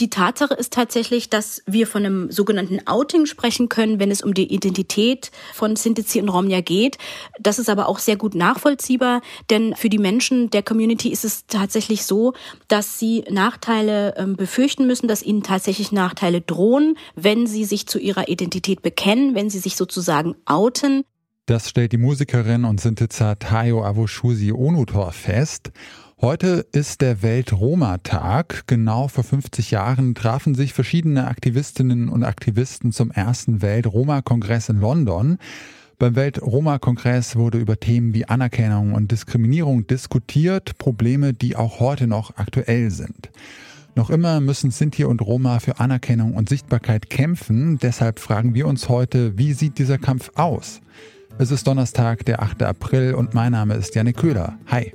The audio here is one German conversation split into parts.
Die Tatsache ist tatsächlich, dass wir von einem sogenannten Outing sprechen können, wenn es um die Identität von Sintizi und Romja geht. Das ist aber auch sehr gut nachvollziehbar, denn für die Menschen der Community ist es tatsächlich so, dass sie Nachteile ähm, befürchten müssen, dass ihnen tatsächlich Nachteile drohen, wenn sie sich zu ihrer Identität bekennen, wenn sie sich sozusagen outen. Das stellt die Musikerin und Sintizer Tayo Avoshusi Onutor fest. Heute ist der Welt-Roma-Tag. Genau vor 50 Jahren trafen sich verschiedene Aktivistinnen und Aktivisten zum ersten Welt-Roma-Kongress in London. Beim Welt-Roma-Kongress wurde über Themen wie Anerkennung und Diskriminierung diskutiert, Probleme, die auch heute noch aktuell sind. Noch immer müssen Sinti und Roma für Anerkennung und Sichtbarkeit kämpfen. Deshalb fragen wir uns heute, wie sieht dieser Kampf aus? Es ist Donnerstag, der 8. April und mein Name ist Janik Köhler. Hi.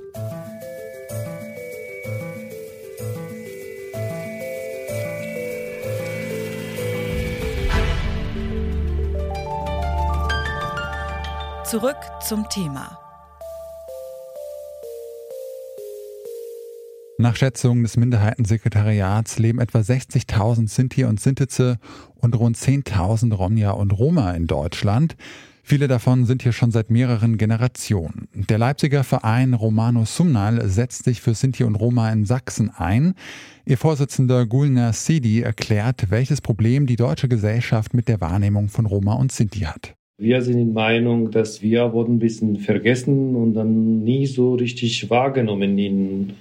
Zurück zum Thema. Nach Schätzungen des Minderheitensekretariats leben etwa 60.000 Sinti und Sintize und rund 10.000 Romja und Roma in Deutschland. Viele davon sind hier schon seit mehreren Generationen. Der Leipziger Verein Romano Sumnal setzt sich für Sinti und Roma in Sachsen ein. Ihr Vorsitzender Gulner Sidi erklärt, welches Problem die deutsche Gesellschaft mit der Wahrnehmung von Roma und Sinti hat. Wir sind in Meinung, dass wir wurden ein bisschen vergessen und dann nie so richtig wahrgenommen in,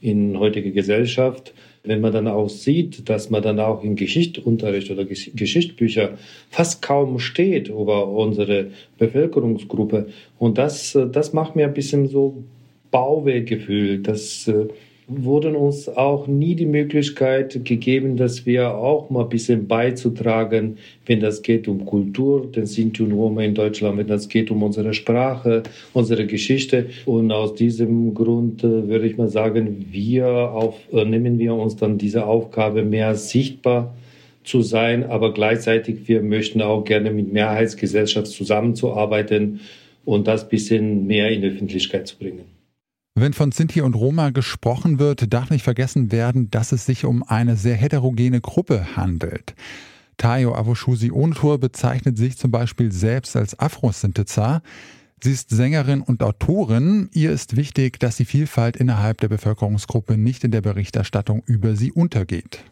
in heutiger Gesellschaft. Wenn man dann auch sieht, dass man dann auch in Geschichtsunterricht oder Geschichtsbücher fast kaum steht über unsere Bevölkerungsgruppe. Und das, das macht mir ein bisschen so Bauweggefühl, dass äh, wurden uns auch nie die Möglichkeit gegeben, dass wir auch mal ein bisschen beizutragen, wenn das geht um Kultur, den Sinti und Roma in Deutschland, wenn das geht um unsere Sprache, unsere Geschichte. Und aus diesem Grund äh, würde ich mal sagen, wir auf, äh, nehmen wir uns dann diese Aufgabe mehr sichtbar zu sein, aber gleichzeitig wir möchten auch gerne mit Mehrheitsgesellschaft zusammenzuarbeiten und das bisschen mehr in die Öffentlichkeit zu bringen. Wenn von Sinti und Roma gesprochen wird, darf nicht vergessen werden, dass es sich um eine sehr heterogene Gruppe handelt. Tayo Avoshusi Ontur bezeichnet sich zum Beispiel selbst als Afro-Sintiza. Sie ist Sängerin und Autorin. Ihr ist wichtig, dass die Vielfalt innerhalb der Bevölkerungsgruppe nicht in der Berichterstattung über sie untergeht.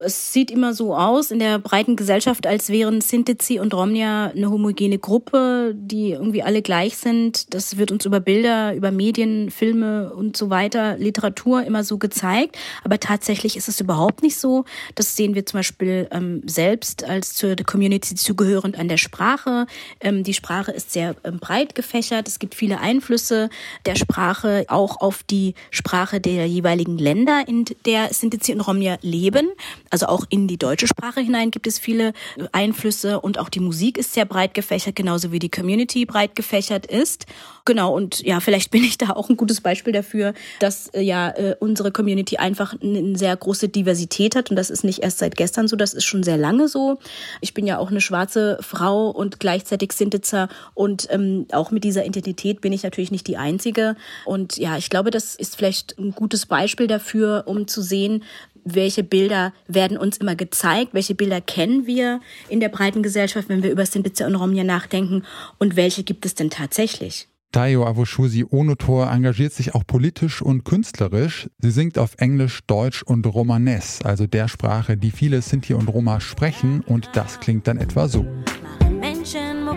Es sieht immer so aus in der breiten Gesellschaft, als wären Sintizi und Romnia eine homogene Gruppe, die irgendwie alle gleich sind. Das wird uns über Bilder, über Medien, Filme und so weiter, Literatur immer so gezeigt. Aber tatsächlich ist es überhaupt nicht so. Das sehen wir zum Beispiel ähm, selbst als zur Community zugehörend an der Sprache. Ähm, die Sprache ist sehr ähm, breit gefächert. Es gibt viele Einflüsse der Sprache auch auf die Sprache der jeweiligen Länder, in der Sintizi und Romnia leben. Also auch in die deutsche Sprache hinein gibt es viele Einflüsse und auch die Musik ist sehr breit gefächert, genauso wie die Community breit gefächert ist. Genau, und ja, vielleicht bin ich da auch ein gutes Beispiel dafür, dass äh, ja äh, unsere Community einfach eine sehr große Diversität hat und das ist nicht erst seit gestern so, das ist schon sehr lange so. Ich bin ja auch eine schwarze Frau und gleichzeitig Sintitzer und ähm, auch mit dieser Identität bin ich natürlich nicht die Einzige. Und ja, ich glaube, das ist vielleicht ein gutes Beispiel dafür, um zu sehen, welche Bilder werden uns immer gezeigt, welche Bilder kennen wir in der breiten Gesellschaft, wenn wir über Sintitzer und Romja nachdenken und welche gibt es denn tatsächlich? Tayo Avoshusi Onotor engagiert sich auch politisch und künstlerisch. Sie singt auf Englisch, Deutsch und Romanes, also der Sprache, die viele Sinti und Roma sprechen und das klingt dann etwa so. Menschen,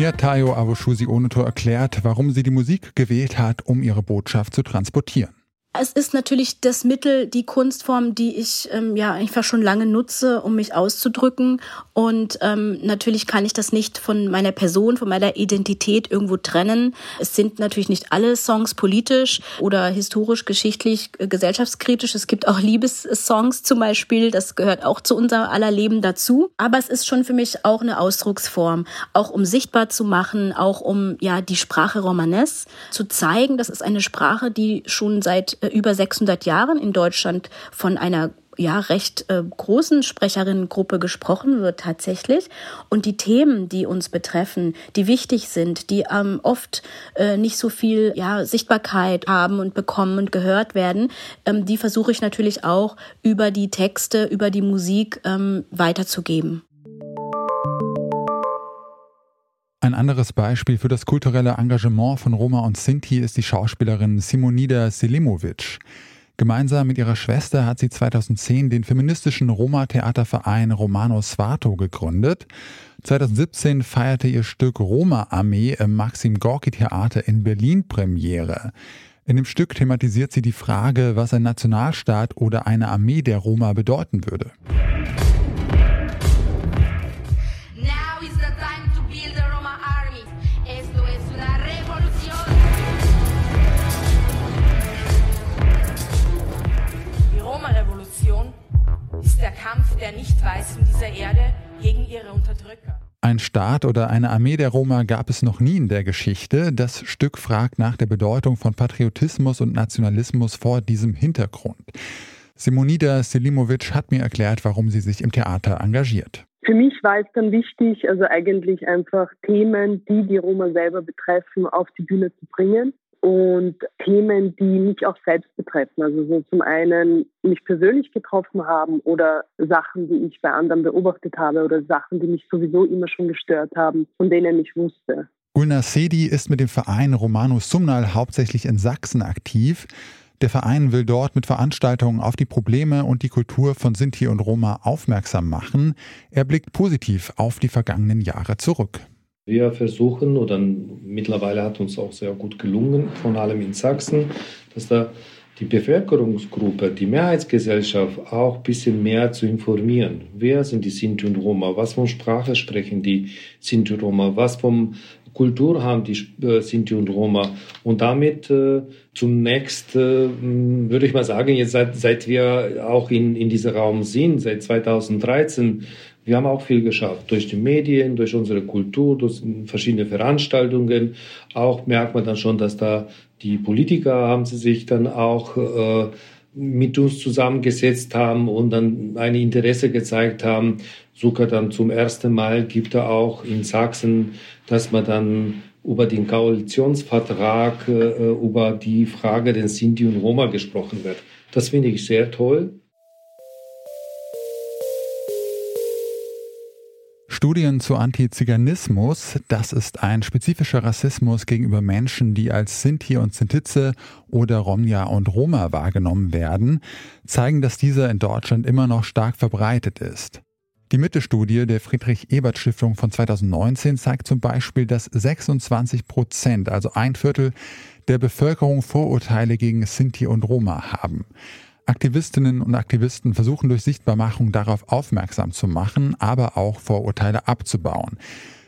Mir hat Tayo Avoshusi Onotor erklärt, warum sie die Musik gewählt hat, um ihre Botschaft zu transportieren. Es ist natürlich das Mittel, die Kunstform, die ich ähm, ja einfach schon lange nutze, um mich auszudrücken. Und ähm, natürlich kann ich das nicht von meiner Person, von meiner Identität irgendwo trennen. Es sind natürlich nicht alle Songs politisch oder historisch, geschichtlich, äh, gesellschaftskritisch. Es gibt auch Liebessongs zum Beispiel. Das gehört auch zu unser aller Leben dazu. Aber es ist schon für mich auch eine Ausdrucksform, auch um sichtbar zu machen, auch um ja die Sprache Romanes zu zeigen. Das ist eine Sprache, die schon seit über 600 Jahren in Deutschland von einer ja recht äh, großen Sprecherinnengruppe gesprochen wird tatsächlich. Und die Themen, die uns betreffen, die wichtig sind, die ähm, oft äh, nicht so viel ja, Sichtbarkeit haben und bekommen und gehört werden, ähm, die versuche ich natürlich auch über die Texte, über die Musik ähm, weiterzugeben. Ein anderes Beispiel für das kulturelle Engagement von Roma und Sinti ist die Schauspielerin Simonida Selimovic. Gemeinsam mit ihrer Schwester hat sie 2010 den feministischen Roma-Theaterverein Romano Svato gegründet. 2017 feierte ihr Stück Roma-Armee im Maxim Gorki Theater in Berlin Premiere. In dem Stück thematisiert sie die Frage, was ein Nationalstaat oder eine Armee der Roma bedeuten würde. Dieser Erde gegen ihre Unterdrücker. Ein Staat oder eine Armee der Roma gab es noch nie in der Geschichte. Das Stück fragt nach der Bedeutung von Patriotismus und Nationalismus vor diesem Hintergrund. Simonida Selimovic hat mir erklärt, warum sie sich im Theater engagiert. Für mich war es dann wichtig, also eigentlich einfach Themen, die die Roma selber betreffen, auf die Bühne zu bringen und Themen, die mich auch selbst betreffen. Also so zum einen mich persönlich getroffen haben oder Sachen, die ich bei anderen beobachtet habe oder Sachen, die mich sowieso immer schon gestört haben, von denen ich wusste. Gulnar Sedi ist mit dem Verein Romanus Sumnal hauptsächlich in Sachsen aktiv. Der Verein will dort mit Veranstaltungen auf die Probleme und die Kultur von Sinti und Roma aufmerksam machen. Er blickt positiv auf die vergangenen Jahre zurück. Wir versuchen, oder mittlerweile hat uns auch sehr gut gelungen, vor allem in Sachsen, dass da die Bevölkerungsgruppe, die Mehrheitsgesellschaft auch ein bisschen mehr zu informieren. Wer sind die Sinti und Roma? Was von Sprache sprechen die Sinti und Roma? Was von Kultur haben die äh, Sinti und Roma? Und damit äh, zunächst äh, würde ich mal sagen, jetzt seit, seit wir auch in, in diesem Raum sind, seit 2013, wir haben auch viel geschafft durch die Medien, durch unsere Kultur, durch verschiedene Veranstaltungen. Auch merkt man dann schon, dass da die Politiker haben sie sich dann auch äh, mit uns zusammengesetzt haben und dann ein Interesse gezeigt haben. Sogar dann zum ersten Mal gibt er auch in Sachsen, dass man dann über den Koalitionsvertrag, äh, über die Frage den Sinti und Roma gesprochen wird. Das finde ich sehr toll. Studien zu Antiziganismus, das ist ein spezifischer Rassismus gegenüber Menschen, die als Sinti und Sintize oder Romja und Roma wahrgenommen werden, zeigen, dass dieser in Deutschland immer noch stark verbreitet ist. Die Mitte-Studie der Friedrich-Ebert-Stiftung von 2019 zeigt zum Beispiel, dass 26 Prozent, also ein Viertel der Bevölkerung Vorurteile gegen Sinti und Roma haben. Aktivistinnen und Aktivisten versuchen durch Sichtbarmachung darauf aufmerksam zu machen, aber auch Vorurteile abzubauen.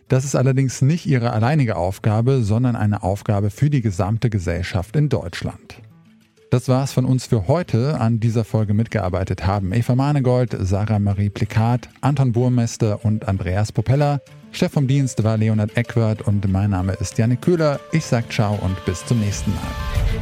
Das ist allerdings nicht ihre alleinige Aufgabe, sondern eine Aufgabe für die gesamte Gesellschaft in Deutschland. Das war's von uns für heute. An dieser Folge mitgearbeitet haben Eva Manegold, Sarah Marie Plikat, Anton Burmester und Andreas Propeller. Chef vom Dienst war Leonard Eckwart und mein Name ist Janik Köhler. Ich sag ciao und bis zum nächsten Mal.